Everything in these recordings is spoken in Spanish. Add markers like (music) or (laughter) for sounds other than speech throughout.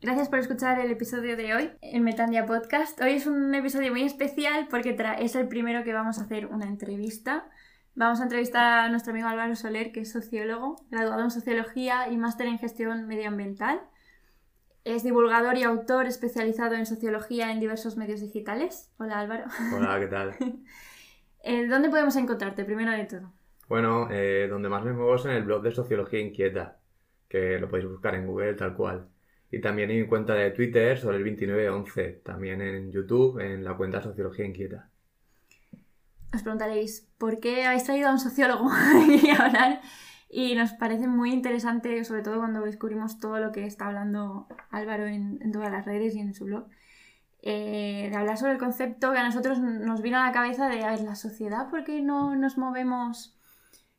Gracias por escuchar el episodio de hoy, el Metandia Podcast. Hoy es un episodio muy especial porque es el primero que vamos a hacer una entrevista. Vamos a entrevistar a nuestro amigo Álvaro Soler, que es sociólogo, graduado en Sociología y máster en Gestión Medioambiental. Es divulgador y autor especializado en Sociología en diversos medios digitales. Hola Álvaro. Hola, ¿qué tal? (laughs) Eh, ¿Dónde podemos encontrarte, primero de todo? Bueno, eh, donde más me muevo es en el blog de Sociología Inquieta, que lo podéis buscar en Google tal cual. Y también en mi cuenta de Twitter sobre el 2911, también en YouTube en la cuenta Sociología Inquieta. Os preguntaréis, ¿por qué habéis traído a un sociólogo (laughs) a hablar? Y nos parece muy interesante, sobre todo cuando descubrimos todo lo que está hablando Álvaro en, todas las redes y en su blog, eh, de hablar sobre el concepto que a nosotros nos vino a la cabeza de, a ver, la sociedad, ¿por qué no nos movemos?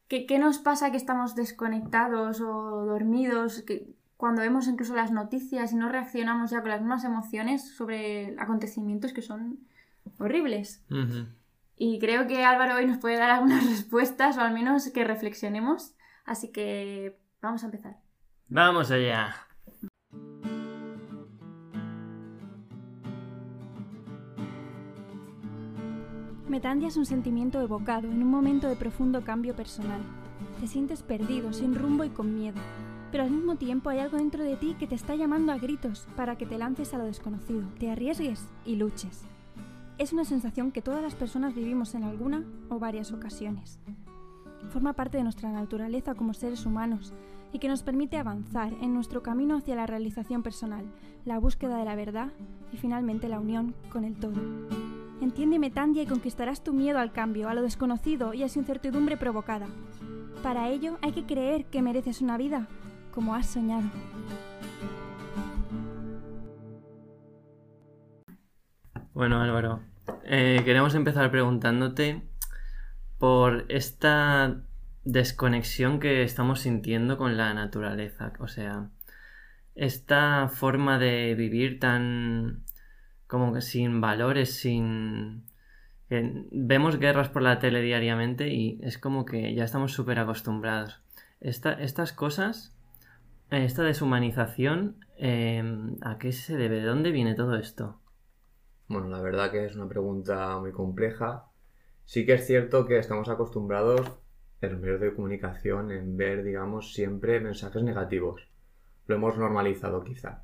¿Qué, qué nos pasa que estamos desconectados o dormidos? Cuando vemos incluso las noticias y no reaccionamos ya con las mismas emociones sobre acontecimientos que son horribles. Y creo que Álvaro hoy nos puede dar algunas (laughs) respuestas o al menos que reflexionemos. Así que vamos a empezar. Vamos allá. Metandia es un sentimiento evocado en un momento de profundo cambio personal. Te sientes perdido, sin rumbo y con miedo pero al mismo tiempo hay algo dentro de ti que te está llamando a gritos para que te lances a lo desconocido, te arriesgues y luches. Es una sensación que todas las personas vivimos en alguna o varias ocasiones. Forma parte de nuestra naturaleza como seres humanos y que nos permite avanzar en nuestro camino hacia la realización personal, la búsqueda de la verdad y finalmente la unión con el todo. Entiéndeme, Tandia, y conquistarás tu miedo al cambio, a lo desconocido y a su incertidumbre provocada. Para ello hay que creer que mereces una vida como has soñado. Bueno, Álvaro, eh, queremos empezar preguntándote por esta desconexión que estamos sintiendo con la naturaleza. O sea, esta forma de vivir tan como que sin valores, sin... vemos guerras por la tele diariamente y es como que ya estamos súper acostumbrados. estas cosas esta deshumanización, em, ¿a qué se debe? ¿De dónde viene todo esto? Bueno, la verdad que es una pregunta muy compleja. Sí que es cierto que estamos acostumbrados en los medios de comunicación en ver, digamos, siempre mensajes negativos. Lo hemos normalizado quizá.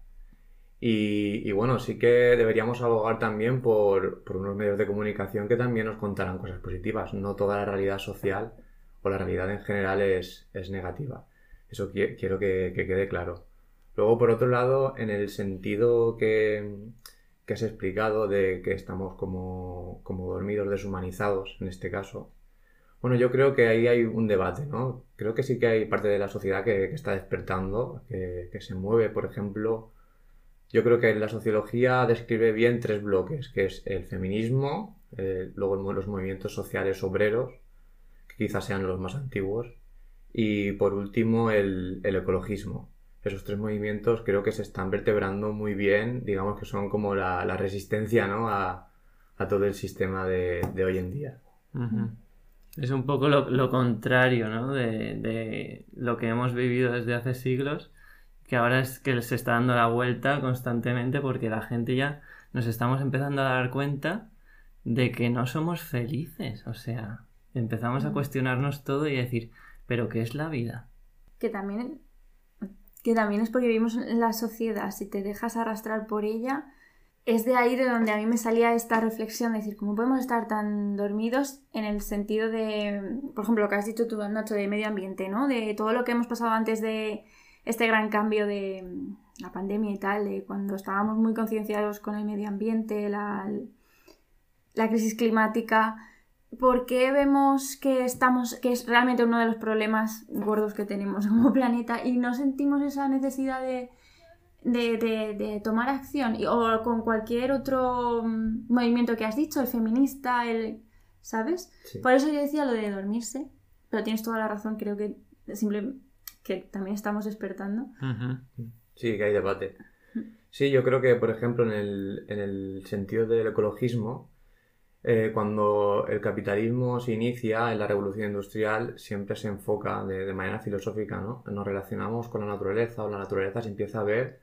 Y, bueno, sí que deberíamos abogar también por, unos medios de comunicación que también nos contaran cosas positivas. No toda la realidad social o la realidad en general es negativa. Eso quiero que, quede claro. Luego, por otro lado, en el sentido que, que has explicado de que estamos como, dormidos, deshumanizados en este caso, bueno, yo creo que ahí hay un debate, ¿no? Creo que sí que hay parte de la sociedad que, está despertando, que, se mueve, por ejemplo. Yo creo que la sociología describe bien tres bloques, que es el feminismo, eh, luego los movimientos sociales obreros, que quizás sean los más antiguos, y por último el, ecologismo. Esos tres movimientos creo que se están vertebrando muy bien, digamos que son como la, resistencia ¿no? a, todo el sistema de, hoy en día. Es un poco lo, contrario ¿no? de, de, lo que hemos vivido desde hace siglos, que ahora es que se está dando la vuelta constantemente porque la gente ya nos estamos empezando a dar cuenta de que no somos felices. O sea, empezamos a cuestionarnos todo y a decir, pero ¿qué es la vida? Que también, que también es porque vivimos en la sociedad. Si te dejas arrastrar por ella, es de ahí de donde a mí me salía esta reflexión, de decir, ¿cómo podemos estar tan dormidos en el sentido de, por ejemplo, lo que has dicho tú, Nacho, de medio ambiente, ¿no? De todo lo que hemos pasado antes de este gran cambio de la pandemia y tal, de cuando estábamos muy concienciados con el medio ambiente, la, la crisis climática ¿por qué vemos que estamos, que es realmente uno de los problemas gordos que tenemos (laughs) como planeta y no sentimos esa necesidad de, de, tomar acción? o con cualquier otro mm, movimiento que has dicho, el feminista, el. ¿Sabes? Por eso yo decía lo de dormirse, pero tienes toda la razón, creo que simple, que también estamos despertando. Sí, que hay debate. Sí, yo creo que, por ejemplo, en el, en el sentido del ecologismo, eh, cuando el capitalismo se inicia en la revolución industrial, siempre se enfoca de, manera filosófica, ¿no? Nos relacionamos con la naturaleza o la naturaleza se empieza a ver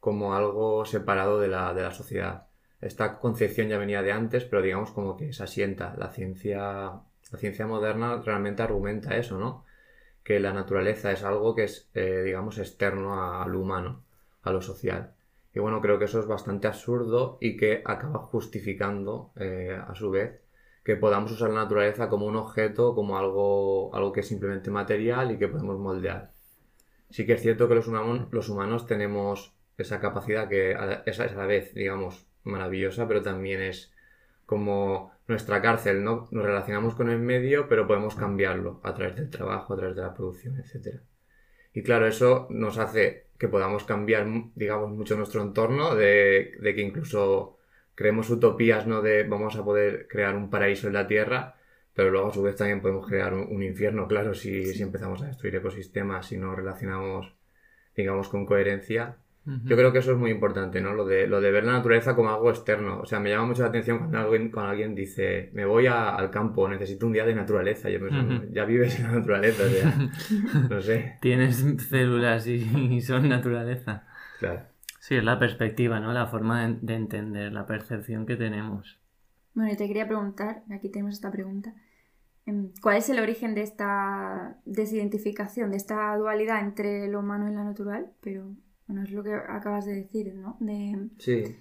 como algo separado de la, de la sociedad. Esta concepción ya venía de antes, pero digamos como que se asienta. La ciencia, la ciencia moderna realmente argumenta eso, ¿no? Que la naturaleza es algo que es, eh, digamos, externo al humano, a lo social. Y bueno, creo que eso es bastante absurdo y que acaba justificando, eh, a su vez, que podamos usar la naturaleza como un objeto, como algo, algo que es simplemente material y que podemos moldear. Sí que es cierto que los humanos, los humanos tenemos esa capacidad que es a la vez, digamos, maravillosa, pero también es como nuestra cárcel, ¿no? Nos relacionamos con el medio, pero podemos cambiarlo a través del trabajo, a través de la producción, etc. Y claro, eso nos hace que podamos cambiar, digamos, mucho nuestro entorno, de, de que incluso creemos utopías, ¿no? De vamos a poder crear un paraíso en la Tierra, pero luego a su vez también podemos crear un, infierno, claro, si, si, empezamos a destruir ecosistemas, si no relacionamos, digamos, con coherencia. Yo creo que eso es muy importante, ¿no? Lo de, lo de ver la naturaleza como algo externo. O sea, me llama mucho la atención cuando alguien, cuando alguien dice, me voy al campo, necesito un día de naturaleza. Yo pienso, ya vives en la naturaleza, o sea, (laughs) no sé. Tienes células y son naturaleza. Claro. Sí, es la perspectiva, ¿no? La forma de, entender, la percepción que tenemos. Bueno, y te quería preguntar, aquí tenemos esta pregunta, em, ¿cuál es el origen de esta desidentificación, de esta dualidad entre lo humano y lo natural? Pero, bueno, es lo que acabas de decir, ¿no? De... Sí.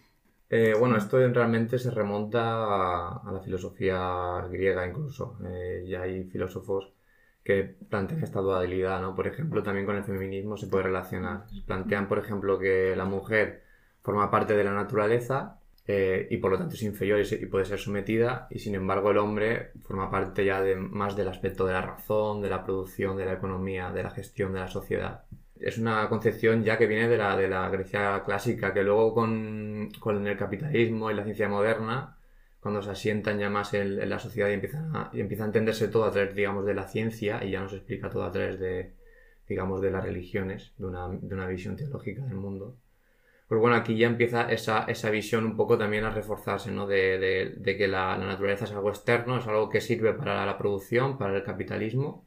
Eh, bueno, esto realmente se remonta a, la filosofía griega incluso. Eh, ya hay filósofos que plantean esta dualidad, ¿no? Por ejemplo, también con el feminismo se puede relacionar. Plantean, por ejemplo, que la mujer forma parte de la naturaleza eh, y por lo tanto es inferior y, puede ser sometida, y sin embargo el hombre forma parte ya de, más del aspecto de la razón, de la producción, de la economía, de la gestión de la sociedad. Es una concepción ya que viene de la, de la Grecia clásica, que luego con, con el capitalismo y la ciencia moderna cuando se asientan ya más en, la sociedad y empiezan a, y empieza a entenderse todo a través, digamos, de la ciencia y ya nos explica todo a través de, digamos, de las religiones, de una, de una visión teológica del mundo. Pues bueno, aquí ya empieza esa, esa visión un poco también a reforzarse, ¿no? De, de, que la, naturaleza es algo externo, es algo que sirve para la producción, para el capitalismo,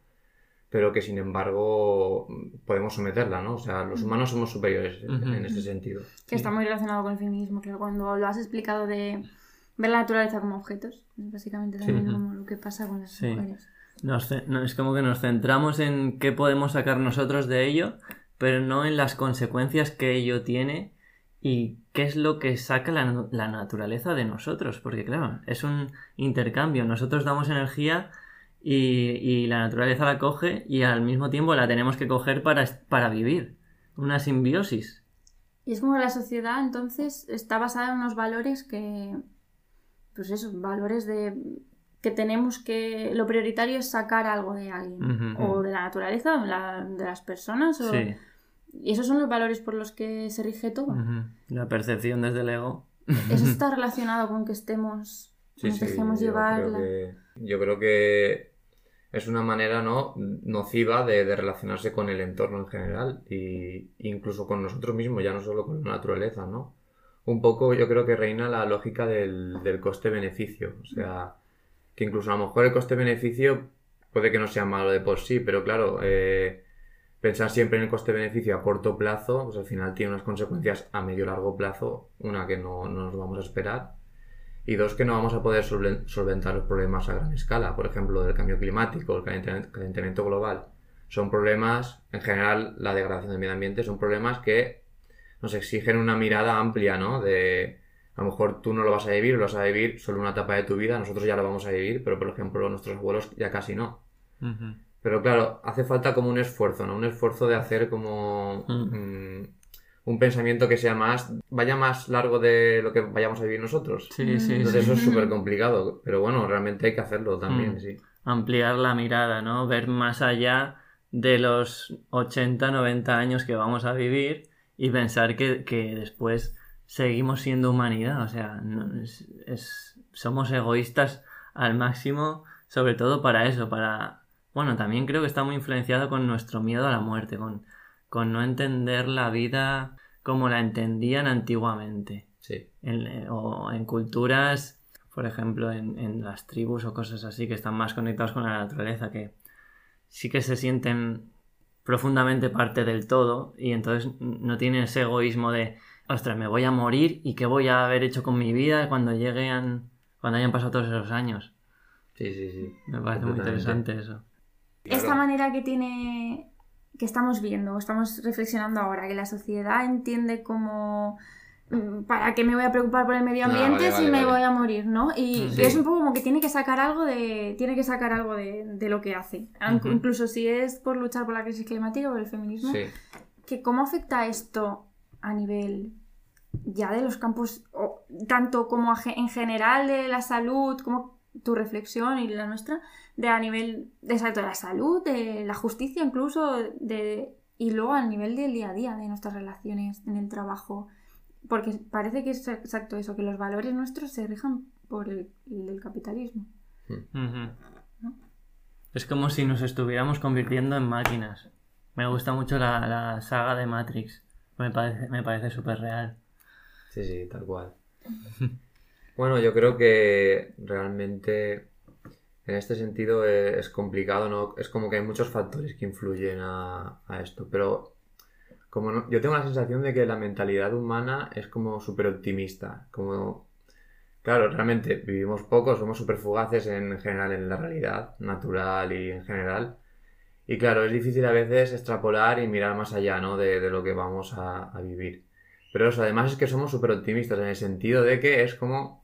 pero que sin embargo podemos someterla, ¿no? O sea, los humanos somos superiores en, en este sentido. Que está muy relacionado con el feminismo, claro, cuando lo has explicado de ver la naturaleza como objetos. básicamente también como lo que pasa con las mujeres. es como que nos centramos en qué podemos sacar nosotros de ello, pero no en las consecuencias que ello tiene y qué es lo que saca la, la naturaleza de nosotros. Porque claro, es un intercambio. Nosotros damos energía y, y, la naturaleza la coge y al mismo tiempo la tenemos que coger para, para vivir. Una simbiosis. Y es como la sociedad entonces está basada en unos valores que pues eso, valores de que tenemos que lo prioritario es sacar algo de alguien o de la naturaleza o de, las personas y esos son los valores por los que se rige todo. La percepción desde el ego. Eso está (laughs) relacionado con que estemos nos dejemos llevar yo creo que es una manera no nociva de, relacionarse con el entorno en general e incluso con nosotros mismos ya no solo con la naturaleza no un poco yo creo que reina la lógica del, coste-beneficio. O sea, que incluso a lo mejor el coste-beneficio puede que no sea malo de por sí, pero claro, eh, pensar siempre en el coste-beneficio a corto plazo, pues al final tiene unas consecuencias a medio largo plazo. Una, que no nos vamos a esperar. Y dos, que no vamos a poder solventar los problemas a gran escala. Por ejemplo, el cambio climático, el calentamiento global. Son problemas, en general, la degradación del medio ambiente, son problemas que nos exigen una mirada amplia, ¿no? De a lo mejor tú no lo vas a vivir, lo vas a vivir solo una etapa de tu vida, nosotros ya lo vamos a vivir, pero por ejemplo nuestros abuelos ya casi no. Pero claro, hace falta como un esfuerzo, ¿no? Un esfuerzo de hacer como mm, un pensamiento que sea más, vaya más largo de lo que vayamos a vivir nosotros. Sí, sí. Entonces eso es súper complicado, pero bueno, realmente hay que hacerlo también, mm. sí. Ampliar la mirada, ¿no? Ver más allá de los 80, 90 años que vamos a vivir y pensar que, después seguimos siendo humanidad. O sea, es, somos egoístas al máximo, sobre todo para eso, para... Bueno, también creo que está muy influenciado con nuestro miedo a la muerte, con, con no entender la vida como la entendían antiguamente. Sí. En, o en culturas, por ejemplo, en, en, las tribus o cosas así que están más conectados con la naturaleza, que sí que se sienten profundamente parte del todo y entonces no tiene ese egoísmo de ostras, me voy a morir y qué voy a haber hecho con mi vida cuando lleguen, cuando hayan pasado todos esos años. Sí, sí, sí. Me parece muy interesante eso. Esta manera que tiene, que estamos viendo, o estamos reflexionando ahora, que la sociedad entiende como mm, ¿para qué me voy a preocupar por el medio Ah, ambiente vale, si vale, me vale. voy a morir, ¿no? Y, Sí. es un poco como que tiene que sacar algo de, tiene que sacar algo de, de lo que hace. Aunque- Ujú. Incluso si es por luchar por la crisis climática o el feminismo, Sí. que cómo afecta esto a nivel ya de los campos, o tanto como en general de la salud, como tu reflexión y la nuestra, de a nivel de, exacto, de la salud, de la justicia incluso, de, y luego a nivel del día a día, de nuestras relaciones en el trabajo. Porque parece que es exacto eso, que los valores nuestros se rijan por el, el capitalismo. Ujú. Es como si nos estuviéramos convirtiendo en máquinas. Me gusta mucho la, la saga de Matrix. Me parece, me parece súper real. Sí, sí, tal cual. Bueno, yo creo que realmente en este sentido eh, es complicado, ¿no? Es como que hay muchos factores que influyen a, esto, pero como yo tengo la sensación de que la mentalidad humana es como súper optimista, como... Claro, realmente vivimos poco, somos súper fugaces en general en la realidad natural y en general. Y claro, es difícil a veces extrapolar y mirar más allá, ¿no? De, de lo que vamos a, a vivir. Pero eso, además es que somos súper optimistas en el sentido de que es como,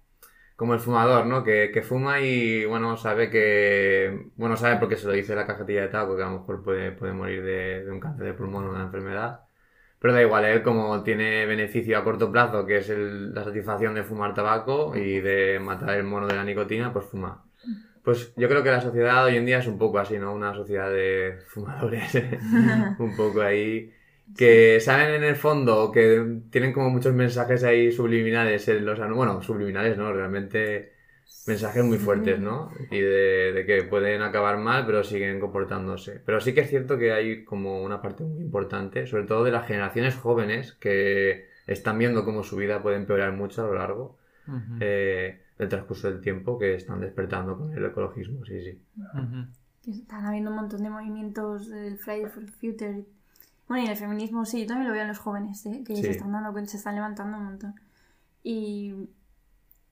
como el fumador, ¿no? Que, que fuma y, bueno, sabe que... Bueno, sabe porque se lo dice la cajetilla de tabaco que a lo mejor puede, puede morir de, de un cáncer de pulmón o una enfermedad. Pero da igual, él como tiene beneficio a corto plazo, que es el- la satisfacción de fumar tabaco y de matar el mono de la nicotina, pues fuma. Pues yo creo que la sociedad hoy en día es un poco así, ¿no? Una sociedad de fumadores, (laughs) un poco ahí, que saben en el fondo, que tienen como muchos mensajes ahí subliminales en los bueno, subliminales, ¿no? Realmente mensajes muy fuertes, ¿no? Y de, de que pueden acabar mal, pero siguen comportándose. Pero sí que es cierto que hay como una parte muy importante, sobre todo de las generaciones jóvenes, que están viendo cómo su vida puede empeorar mucho a lo largo eh, del transcurso del tiempo, que están despertando con el ecologismo, sí, sí. Que Están habiendo un montón de movimientos del Friday for Future. Bueno, y el feminismo sí, yo también lo veo en los jóvenes, ¿eh? que Sí. se están dando cuenta, se están levantando un montón. Y,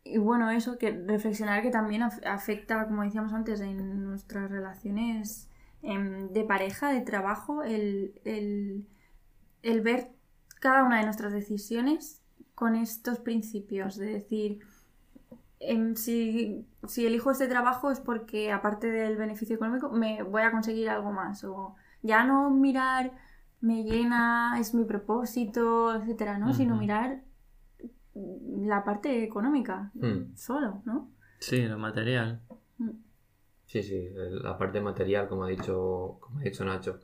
y bueno, eso, que reflexionar que también af- afecta, como decíamos antes, en nuestras relaciones em, de pareja, de trabajo, el, el, el ver cada una de nuestras decisiones con estos principios, de decir, em, si, si elijo este trabajo es porque aparte del beneficio económico me voy a conseguir algo más o ya no mirar me llena, es mi propósito, etcétera, ¿no? Sino mirar la parte económica Mm. solo, ¿no? Sí, lo material. Sí, sí, el- la parte material, como ha dicho, como ha dicho Nacho.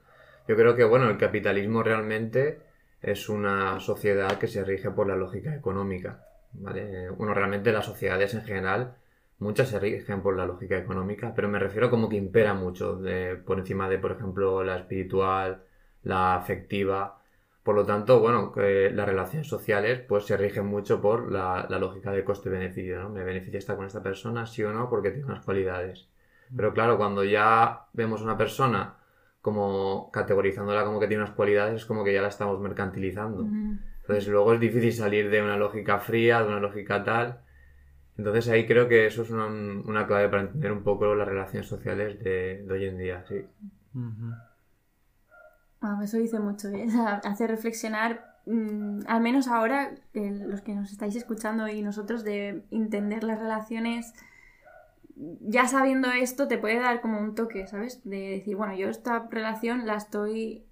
Yo creo que, bueno, el capitalismo realmente es una sociedad que se rige por la lógica económica, ¿vale? Bueno, realmente las sociedades en general, muchas se rigen por la lógica económica, pero me refiero como que impera mucho de, por encima de, por ejemplo, la espiritual, la afectiva. Por lo tanto, bueno, las relaciones sociales pues se rigen mucho por la, la lógica de coste-beneficio, ¿no? ¿Me beneficia estar con esta persona, sí o no? Porque tiene unas cualidades. Pero claro, cuando ya vemos una persona como categorizándola como que tiene unas cualidades, es como que ya la estamos mercantilizando. Entonces luego es difícil salir de una lógica fría, de una lógica tal. Entonces ahí creo que eso es una, una clave para entender un poco las relaciones sociales de, de hoy en día, sí. Bueno, eso dice mucho, ¿eh? (laughs) Hace reflexionar, mm, al menos ahora, eh, los que nos estáis escuchando y nosotros, de entender las relaciones. Ya sabiendo esto, te puede dar como un toque, ¿sabes? De decir, bueno, yo esta relación la estoy.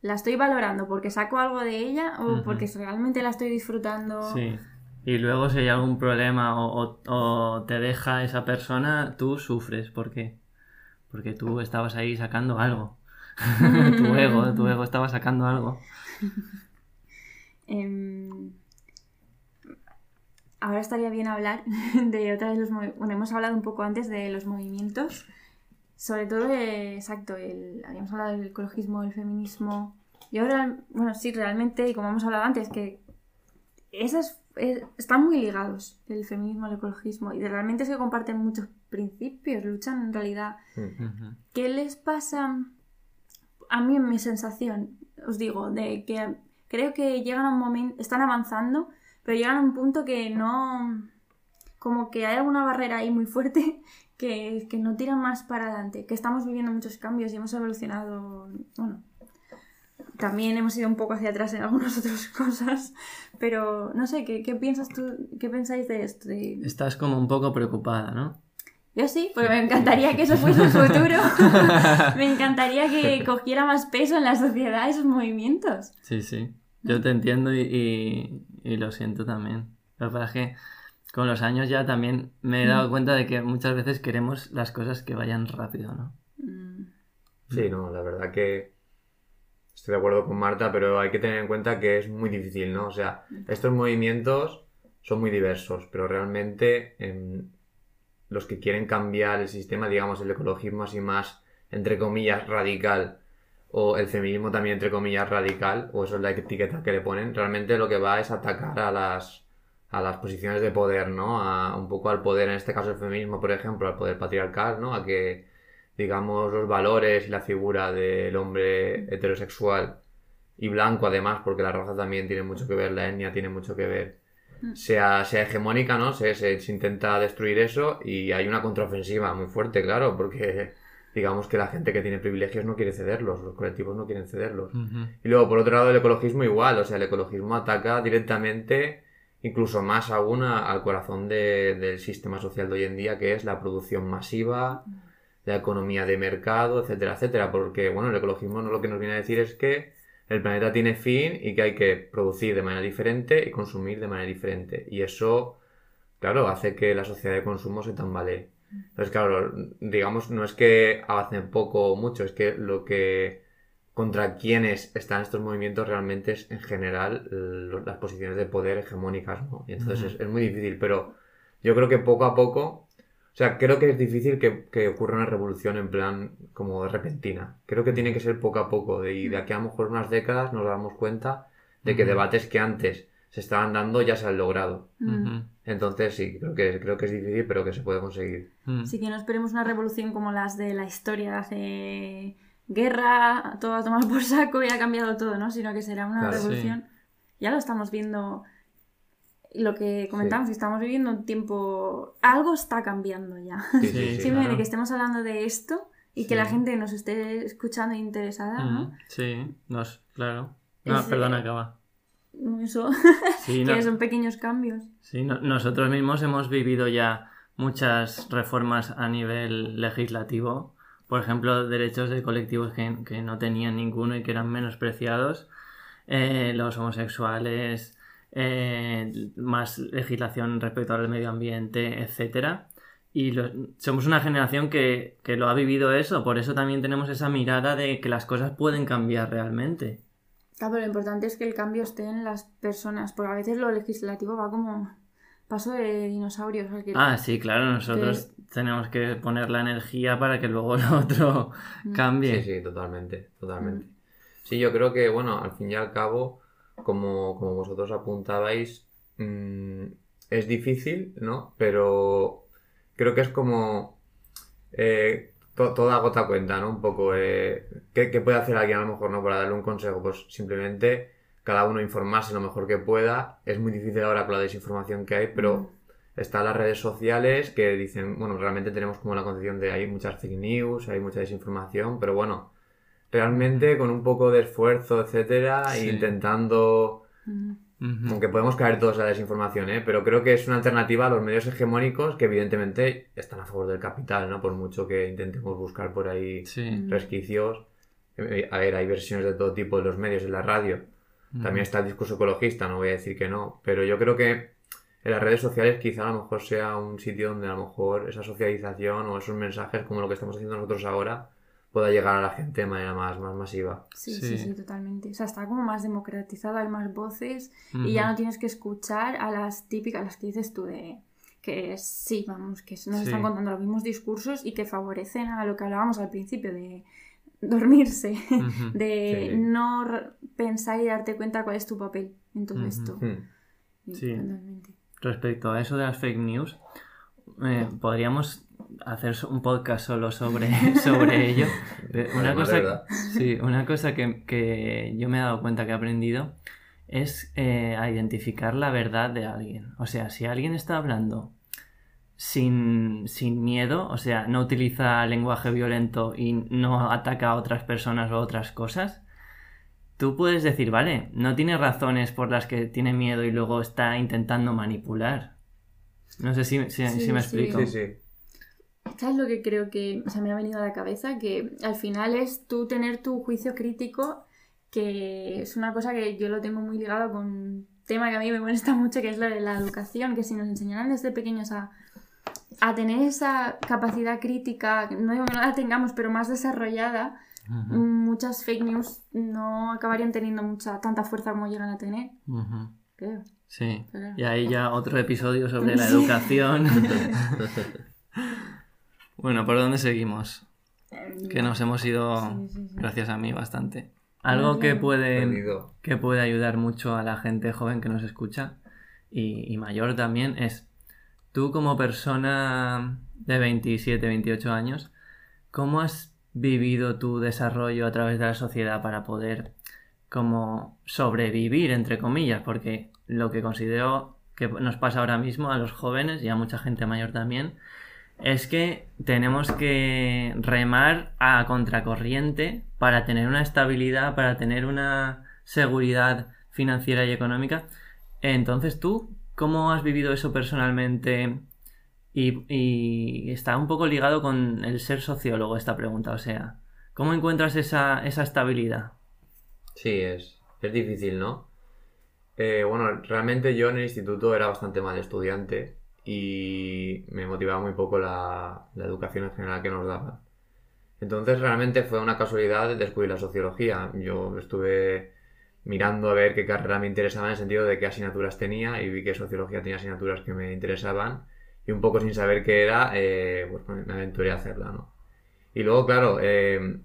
La estoy valorando porque saco algo de ella o porque realmente la estoy disfrutando. Sí. Y luego si hay algún problema o, o- o te deja esa persona, tú sufres. ¿Por qué? Porque tú estabas ahí sacando algo. (laughs) tu ego, tu ego estaba sacando algo. (laughs) Em, ahora estaría bien hablar (laughs) de otra de los bueno hemos hablado un poco antes de los movimientos sobre todo de, exacto el, habíamos hablado del ecologismo del feminismo y ahora bueno sí realmente y como hemos hablado antes que esas están muy ligados el feminismo al ecologismo y realmente se comparten muchos principios luchan en realidad Mm. ¿Qué les pasa? A mí, mi sensación, os digo, de que, creo que llegan a un momento, están avanzando, pero llegan a un punto que no, como que hay alguna barrera ahí muy fuerte (laughs) que, que no tiran más para adelante, que estamos viviendo muchos cambios y hemos evolucionado, bueno, también hemos ido un poco hacia atrás en algunas (laughs) otras cosas, pero no sé, ¿qué, qué piensas tú, qué pensáis de esto? Estás como un poco preocupada, ¿no? Yo sí, porque me encantaría que eso fuese el futuro. (laughs) me encantaría que cogiera más peso en la sociedad esos movimientos. Sí, sí. Yo te entiendo y, y- y lo siento también. Lo que pasa es que con los años ya también me he dado cuenta de que muchas veces queremos las cosas que vayan rápido, ¿no? Mm, Sí, no, la verdad que estoy de acuerdo con Marta, pero hay que tener en cuenta que es muy difícil, ¿no? O sea, estos movimientos son muy diversos, pero realmente em, los que quieren cambiar el sistema, digamos, el ecologismo así más, entre comillas, radical, o el feminismo también, entre comillas, radical, o eso es la etiqueta que le ponen, realmente lo que va es atacar a las, a las posiciones de poder, ¿no? A, un poco al poder, en este caso el feminismo, por ejemplo, al poder patriarcal, ¿no? A que digamos, los valores y la figura del hombre heterosexual y blanco, además, porque la raza también tiene mucho que ver, la etnia tiene mucho que ver, sea, sea hegemónica, ¿no? Se, se, se intenta destruir eso y hay una contraofensiva muy fuerte, claro, porque digamos que la gente que tiene privilegios no quiere cederlos, los colectivos no quieren cederlos. Y luego, por otro lado, el ecologismo igual, o sea, el ecologismo ataca directamente, incluso más aún, a- al corazón de- del sistema social de hoy en día, que es la producción masiva, la economía de mercado, etcétera, etcétera. Porque, bueno, el ecologismo no lo que nos viene a decir es que el planeta tiene fin y que hay que producir de manera diferente y consumir de manera diferente. Y eso, claro, hace que la sociedad de consumo se tambalee. Entonces, claro, digamos, no es que avancen poco o mucho, es que lo que contra quienes están estos movimientos realmente es en general las posiciones de poder hegemónicas, ¿no? Y entonces es muy difícil, pero yo creo que poco a poco, o sea, creo que es difícil que, que ocurra una revolución en plan como repentina. Creo que tiene que ser poco a poco, de, y de aquí a lo mejor unas décadas nos damos cuenta de que debates que antes se estaban dando ya se han logrado. Entonces sí, creo que, creo que es difícil, pero que se puede conseguir. Así que no esperemos una revolución como las de la historia de hace guerra, todo a tomar por saco y ha cambiado todo, ¿no? Sino que será una Claro. revolución. Ya lo estamos viendo. Lo que comentamos, que estamos viviendo un tiempo. Algo está cambiando ya. Sí, Sí, (laughs) sí, sí. Simplemente claro. que estemos hablando de esto y que Sí. la gente nos esté escuchando e interesada, ¿no? Mm. Sí, nos, claro. No, Es, perdona, eh, acaba. Eso, Sí, (laughs) no- que son pequeños cambios. Sí, no- nosotros mismos hemos vivido ya muchas reformas a nivel legislativo. Por ejemplo, derechos de colectivos que, que no tenían ninguno y que eran menospreciados. Eh, los homosexuales, eh, más legislación respecto al medio ambiente, etcétera. Y lo- somos una generación que, que lo ha vivido eso, por eso también tenemos esa mirada de que las cosas pueden cambiar realmente. Claro, pero lo importante es que el cambio esté en las personas, porque a veces lo legislativo va como paso de dinosaurios. o sea, que- Ah, sí, claro, nosotros tenemos que poner la energía para que luego (laughs) lo otro cambie. Sí, sí, totalmente, totalmente. Sí, yo creo que, bueno, al fin y al cabo, como, como vosotros apuntabais, mm, es difícil, ¿no? Pero creo que es como eh, to- toda gota cuenta, ¿no? Un poco, eh, ¿qué, qué puede hacer alguien a lo mejor, ¿no? Para darle un consejo, pues simplemente cada uno informarse lo mejor que pueda. Es muy difícil ahora con la desinformación que hay, pero están las redes sociales que dicen, bueno, realmente tenemos como la concepción de hay muchas fake news, hay mucha desinformación, pero bueno, realmente con un poco de esfuerzo, etcétera, Sí. e intentando, aunque podemos caer todos a la desinformación, ¿eh? pero creo que es una alternativa a los medios hegemónicos que evidentemente están a favor del capital, ¿no? Por mucho que intentemos buscar por ahí Sí. resquicios. Eh, A ver, hay versiones de todo tipo en los medios, en la radio. También está el discurso ecologista, no voy a decir que no, pero yo creo que en las redes sociales quizá a lo mejor sea un sitio donde a lo mejor esa socialización o esos mensajes como lo que estamos haciendo nosotros ahora pueda llegar a la gente de manera más, más masiva. Sí, Sí. sí, sí, totalmente. O sea, está como más democratizado, hay más voces y ya no tienes que escuchar a las típicas, las que dices tú de que sí, vamos, que nos Sí. están contando los mismos discursos y que favorecen a lo que hablábamos al principio de dormirse, (laughs) de Sí. no pensar y darte cuenta cuál es tu papel en todo esto. Hmm. Sí. Totalmente. Respecto a eso de las fake news, eh, podríamos hacer un podcast solo sobre, (laughs) sobre ello. Una cosa, sí, una cosa que, que yo me he dado cuenta que he aprendido es eh, a identificar la verdad de alguien. O sea, si alguien está hablando sin, sin miedo, o sea, no utiliza lenguaje violento y no ataca a otras personas o otras cosas, tú puedes decir, vale, no tiene razones por las que tiene miedo y luego está intentando manipular. No sé si, si, Sí, si me sí. explico. Sí, sí. ¿Sabes lo que creo que o sea, me ha venido a la cabeza? Que al final es tú tener tu juicio crítico, que es una cosa que yo lo tengo muy ligado con un tema que a mí me molesta mucho, que es lo de la educación, que si nos enseñaran desde pequeños a, a tener esa capacidad crítica, no digo que no la tengamos, pero más desarrollada, Ujú, muchas fake news no acabarían teniendo mucha tanta fuerza como llegan a tener, ujú. creo. Sí. Pero- Y ahí ya otro episodio sobre (laughs) la educación. (laughs) bueno, ¿por dónde seguimos? Que nos hemos ido, Sí, sí, sí. gracias a mí, bastante. Algo que puede, que puede ayudar mucho a la gente joven que nos escucha y, y mayor también es, tú como persona de 27, 28 años, ¿cómo has vivido tu desarrollo a través de la sociedad para poder como sobrevivir, entre comillas? Porque lo que considero que nos pasa ahora mismo a los jóvenes y a mucha gente mayor también, es que tenemos que remar a contracorriente para tener una estabilidad, para tener una seguridad financiera y económica. Entonces, ¿tú cómo has vivido eso personalmente? Y, está un poco ligado con el ser sociólogo esta pregunta, o sea, ¿cómo encuentras esa, esa estabilidad? Sí, es, es difícil, ¿no? Eh, bueno, realmente yo en el instituto era bastante mal estudiante y me motivaba muy poco la, la educación en general que nos daban. Entonces realmente fue una casualidad descubrir la sociología. Yo estuve mirando a ver qué carrera me interesaba en el sentido de qué asignaturas tenía y vi que sociología tenía asignaturas que me interesaban y un poco sin saber qué era, eh, pues me aventuré a hacerla, ¿no? Y luego, claro, eh,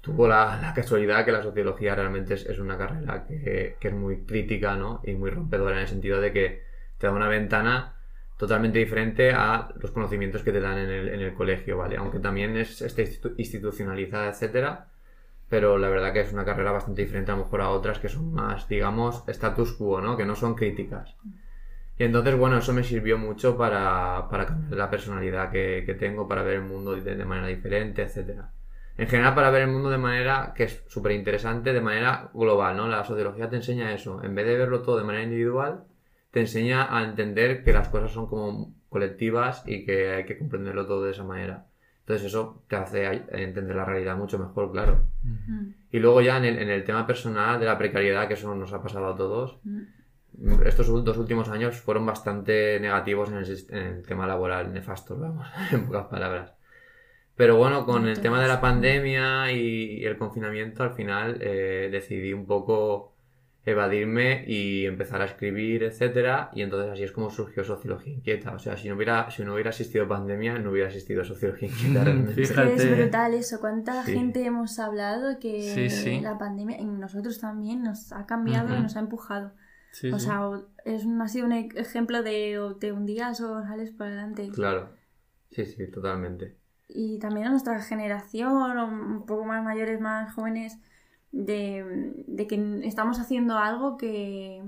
tuvo la, la casualidad que la sociología realmente es, es una carrera que, que es muy crítica, ¿no? Y muy rompedora en el sentido de que te da una ventana totalmente diferente a los conocimientos que te dan en el, en el colegio, ¿vale? Aunque también es, está institu- institucionalizada, etcétera, pero la verdad que es una carrera bastante diferente a lo mejor a otras que son más, digamos, status quo, ¿no? Que no son críticas. Y entonces, bueno, eso me sirvió mucho para, para cambiar la personalidad que, que tengo, para ver el mundo de, de manera diferente, etcétera. En general, para ver el mundo de manera que es súper interesante, de manera global, ¿no? La sociología te enseña eso. En vez de verlo todo de manera individual, te enseña a entender que las cosas son como colectivas y que hay que comprenderlo todo de esa manera. Entonces eso te hace entender la realidad mucho mejor, claro. Mm, Y luego ya en el, en el tema personal de la precariedad, que eso nos ha pasado a todos, mm. estos ul- dos últimos años fueron bastante negativos en el, en el tema laboral, nefastos, vamos, (laughs) en pocas palabras. Pero bueno, con el tema de la pandemia y, y el confinamiento, al final eh, decidí un poco evadirme y empezar a escribir, etcétera, y entonces así es como surgió Sociología Inquieta. O sea, si no hubiera, si no hubiera existido pandemia, no hubiera existido Sociología Inquieta (laughs) realmente. Es que Fíjate. es brutal eso, cuánta Sí. gente hemos hablado que Sí, sí. la pandemia en nosotros también nos ha cambiado Ujú. y nos ha empujado. Sí, o sí. sea, es un, ha sido un ejemplo de te hundías o sales para adelante. Claro. Sí, sí, totalmente. Y también a nuestra generación, un poco más mayores, más jóvenes, de, de que estamos haciendo algo que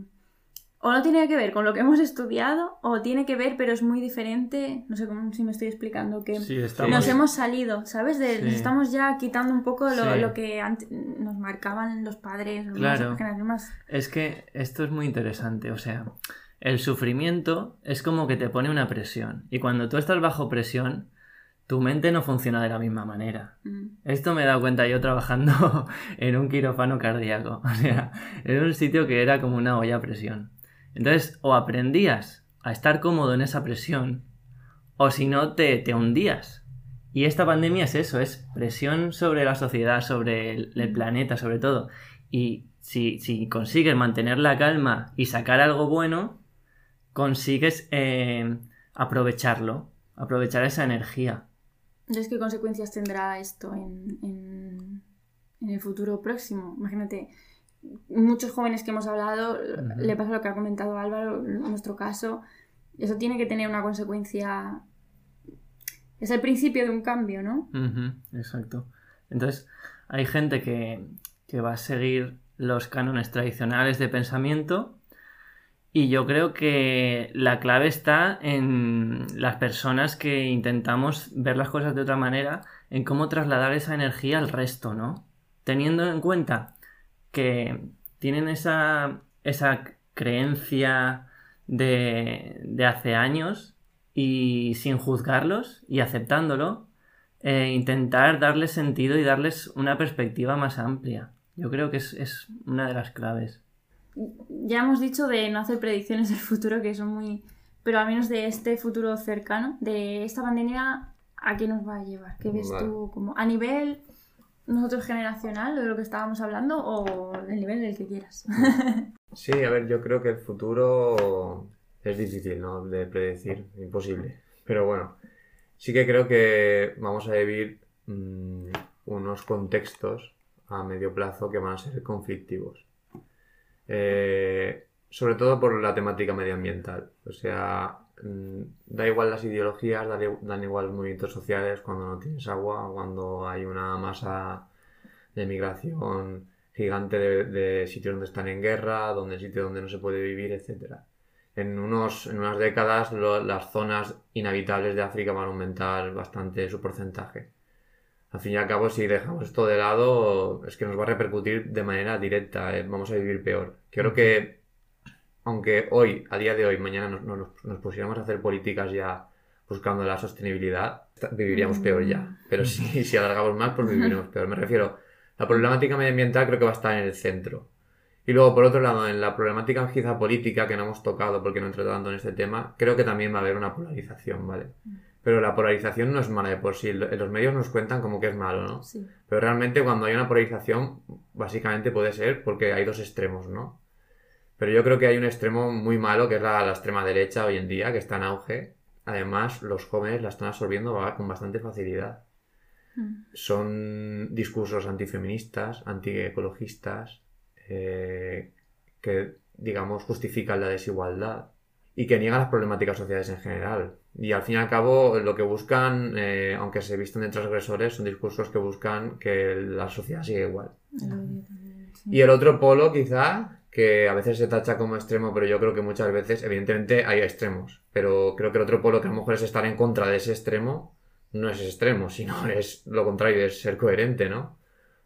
o no tiene que ver con lo que hemos estudiado, o tiene que ver, pero es muy diferente. No sé cómo si me estoy explicando, que Sí, estamos... nos hemos salido, ¿sabes? De, Sí. Nos estamos ya quitando un poco lo, Sí. lo que nos marcaban los padres, los Claro. más. Es que esto es muy interesante, o sea, el sufrimiento es como que te pone una presión y cuando tú estás bajo presión, tu mente no funciona de la misma manera. Mm. Esto me he dado cuenta yo trabajando (laughs) en un quirófano cardíaco, (laughs) o sea, en un sitio que era como una olla a presión. Entonces, o aprendías a estar cómodo en esa presión, o si no, te, te hundías. Y esta pandemia es eso, es presión sobre la sociedad, sobre el, el planeta, sobre todo. Y si, si consigues mantener la calma y sacar algo bueno, consigues eh, aprovecharlo, aprovechar esa energía. Entonces, ¿qué consecuencias tendrá esto en, en- en el futuro próximo? Imagínate, muchos jóvenes que hemos hablado, le pasa lo que ha comentado Álvaro, en nuestro caso, eso tiene que tener una consecuencia. Es el principio de un cambio, ¿no? Exacto. Entonces, hay gente que, que va a seguir los cánones tradicionales de pensamiento. Y yo creo que la clave está en las personas que intentamos ver las cosas de otra manera, en cómo trasladar esa energía al resto, ¿no? Teniendo en cuenta que tienen esa, esa creencia de, de hace años y sin juzgarlos y aceptándolo, eh, intentar darles sentido y darles una perspectiva más amplia. Yo creo que es, es, una de las claves. Ya hemos dicho de no hacer predicciones del futuro, que son muy... Pero al menos de este futuro cercano, de esta pandemia, ¿a qué nos va a llevar? ¿Qué ves vale. tú como a nivel nosotros generacional, de lo que estábamos hablando, o del nivel del que quieras? (laughs) Sí, a ver, yo creo que el futuro es difícil, ¿no? De predecir, imposible. Pero bueno, sí que creo que vamos a vivir mmm, unos contextos a medio plazo que van a ser conflictivos. Eh, sobre todo por la temática medioambiental. O sea, mmm, da igual las ideologías, da, dan igual los movimientos sociales cuando no tienes agua, cuando hay una masa de migración gigante de, sitios donde están en guerra, donde sitios donde no se puede vivir, etcétera en, unos, en unas décadas lo, las zonas inhabitables de África van a aumentar bastante su porcentaje. Al fin y al cabo, si dejamos esto de lado, es que nos va a repercutir de manera directa, eh, vamos a vivir peor. Creo que, aunque hoy, a día de hoy, mañana nos, nos, nos pusiéramos a hacer políticas ya buscando la sostenibilidad, viviríamos peor ya. Pero si, si alargamos más, pues viviríamos peor. Me refiero, la problemática medioambiental creo que va a estar en el centro. Y luego, por otro lado, en la problemática quizá política que no hemos tocado porque no he tratado en este tema, creo que también va a haber una polarización, ¿vale? Pero la polarización no es mala de por sí. Los medios nos cuentan como que es malo, ¿no? Sí. Pero realmente cuando hay una polarización, básicamente puede ser porque hay dos extremos, ¿no? Pero yo creo que hay un extremo muy malo, que es la, la extrema derecha hoy en día, que está en auge. Además, los jóvenes la están absorbiendo con bastante facilidad. Mm. Son discursos antifeministas, antiecologistas, eh, que, digamos, justifican la desigualdad y que niegan las problemáticas sociales en general. Y al fin y al cabo, lo que buscan, eh, aunque se visten de transgresores, son discursos que buscan que la sociedad siga igual. Y el otro polo, quizá, que a veces se tacha como extremo, pero yo creo que muchas veces, evidentemente, hay extremos. Pero creo que el otro polo que a lo mejor es estar en contra de ese extremo, no es extremo, sino es lo contrario, es ser coherente, ¿no?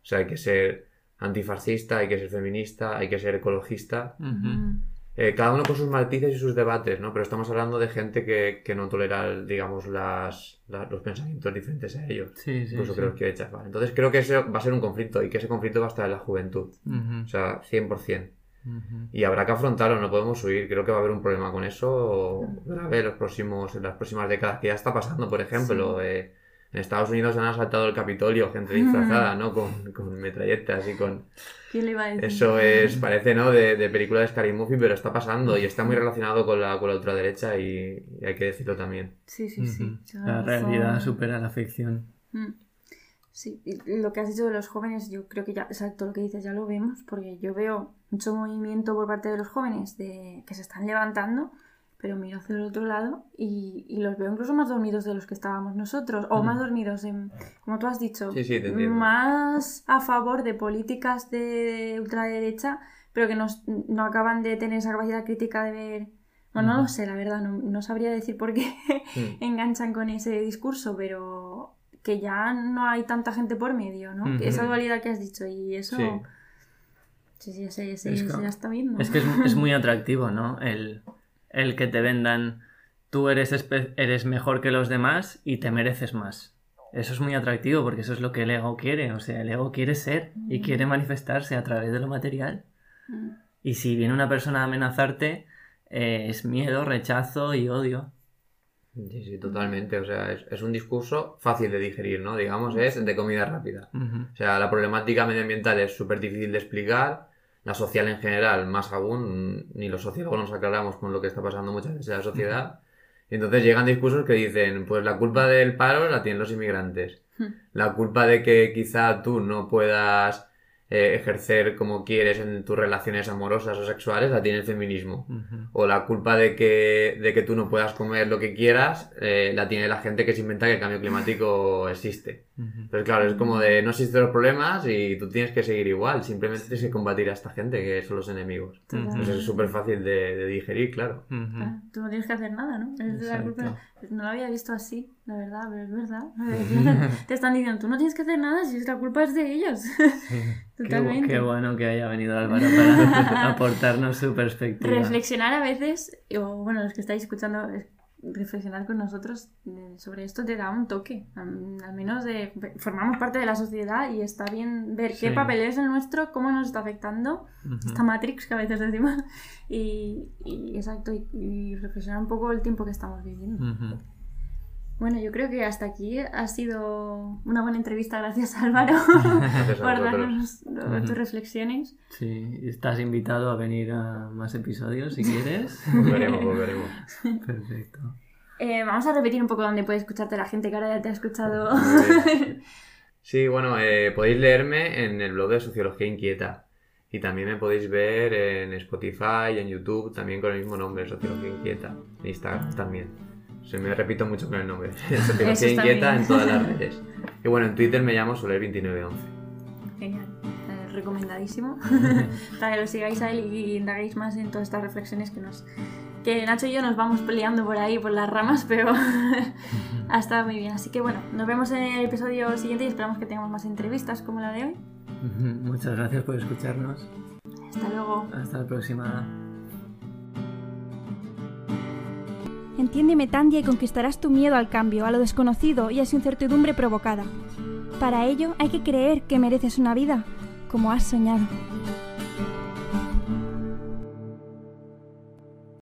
O sea, hay que ser antifascista, hay que ser feminista, hay que ser ecologista. Uh -huh. eh, cada uno con sus matices y sus debates, ¿no? Pero estamos hablando de gente que, que no tolera, digamos, las, las, los pensamientos diferentes a ellos. Sí, sí, incluso sí. creo que. Entonces creo que ese va a ser un conflicto y que ese conflicto va a estar en la juventud. Uh -huh. O sea, 100%. Uh -huh. Y habrá que afrontarlo, no podemos huir. Creo que va a haber un problema con eso grave los próximos, en las próximas décadas, que ya está pasando, por ejemplo. Sí. Eh, en Estados Unidos han asaltado el Capitolio, gente disfrazada, ¿no? Con, con metralletas y con... ¿Quién le iba a decir? Eso es, parece, ¿no? De, de película de Scary Movie, pero está pasando y está muy relacionado con la, con la ultraderecha y, y hay que decirlo también. Sí, sí, sí. Uh -huh. La realidad supera la ficción. Mm. Sí, y lo que has dicho de los jóvenes, yo creo que ya, exacto lo que dices, ya lo vemos, porque yo veo mucho movimiento por parte de los jóvenes de que se están levantando, pero miro hacia el otro lado y, y los veo incluso más dormidos de los que estábamos nosotros, o más dormidos, en, como tú has dicho, Sí, sí, te más a favor de políticas de ultraderecha, pero que no, no acaban de tener esa capacidad crítica de ver... Bueno, no lo sé, la verdad, no, no sabría decir por qué (laughs) enganchan con ese discurso, pero que ya no hay tanta gente por medio, ¿no? Esa dualidad que has dicho y eso... Sí. Sí, sí, sí, Es que- ya está viendo. Es que es, es muy (laughs) atractivo, ¿no? El, el que te vendan, tú eres, eres mejor que los demás y te mereces más. Eso es muy atractivo porque eso es lo que el ego quiere. O sea, el ego quiere ser y quiere manifestarse a través de lo material. Mm. Y si viene una persona a amenazarte, eh, es miedo, rechazo y odio. Sí, sí, totalmente. O sea, es, es un discurso fácil de digerir, ¿no? Digamos, es de comida rápida. O sea, la problemática medioambiental es súper difícil de explicar, la social en general más aún, ni los sociólogos nos aclaramos con lo que está pasando muchas veces en la sociedad. Y entonces llegan discursos que dicen, pues la culpa del paro la tienen los inmigrantes. La culpa de que quizá tú no puedas eh, ejercer como quieres en tus relaciones amorosas o sexuales la tiene el feminismo. Ujú. O la culpa de que, de que tú no puedas comer lo que quieras eh, la tiene la gente que se inventa que el cambio climático existe. Ujú. Entonces, claro, es como de no existen los problemas y tú tienes que seguir igual. Simplemente tienes que combatir a esta gente que son los enemigos. Total. Entonces es súper fácil de, de digerir, claro. Claro, tú no tienes que hacer nada, ¿no? Es la Exacto. culpa- No lo había visto así, la verdad, pero es verdad. (laughs) Te están diciendo, tú no tienes que hacer nada si la culpa es de ellos. (laughs) Qué, Totalmente. qué bueno que haya venido Álvaro para (laughs) aportarnos su perspectiva. Reflexionar a veces, o bueno, los que estáis escuchando, es- reflexionar con nosotros eh, sobre esto te da un toque. Al menos de, formamos parte de la sociedad y está bien ver qué Sí. papel es el nuestro, cómo nos está afectando Ujú. esta Matrix que a veces decimos. Y, y exacto, y, y reflexionar un poco el tiempo que estamos viviendo. Ujú. Bueno, yo creo que hasta aquí ha sido una buena entrevista. Gracias, Álvaro, (laughs) Gracias (laughs) por darnos uh, tus reflexiones. Sí, estás invitado a venir a más episodios si quieres. (laughs) Volveremos, volveremos. Perfecto. Eh, vamos a repetir un poco dónde puede escucharte la gente que ahora ya te ha escuchado. Sí, bueno, eh, podéis leerme en el blog de Sociología Inquieta. Y también me podéis ver en Spotify y en YouTube, también con el mismo nombre, Sociología Inquieta. En Instagram también. Se me repito mucho con el nombre. (laughs) Está Inquieta bien. en todas las (laughs) redes. Y bueno, en Twitter me llamo Soler2911. Genial. Eh, recomendadísimo. (laughs) Para que lo sigáis a él y indaguéis más en todas estas reflexiones que nos. Que Nacho y yo nos vamos peleando por ahí, por las ramas, pero ha estado muy bien. Así que bueno, nos vemos en el episodio siguiente y esperamos que tengamos más entrevistas como la de hoy. Muchas gracias por escucharnos. Hasta luego. Hasta la próxima. Entiéndeme, Tandia, y conquistarás tu miedo al cambio, a lo desconocido y a su incertidumbre provocada. Para ello hay que creer que mereces una vida como has soñado.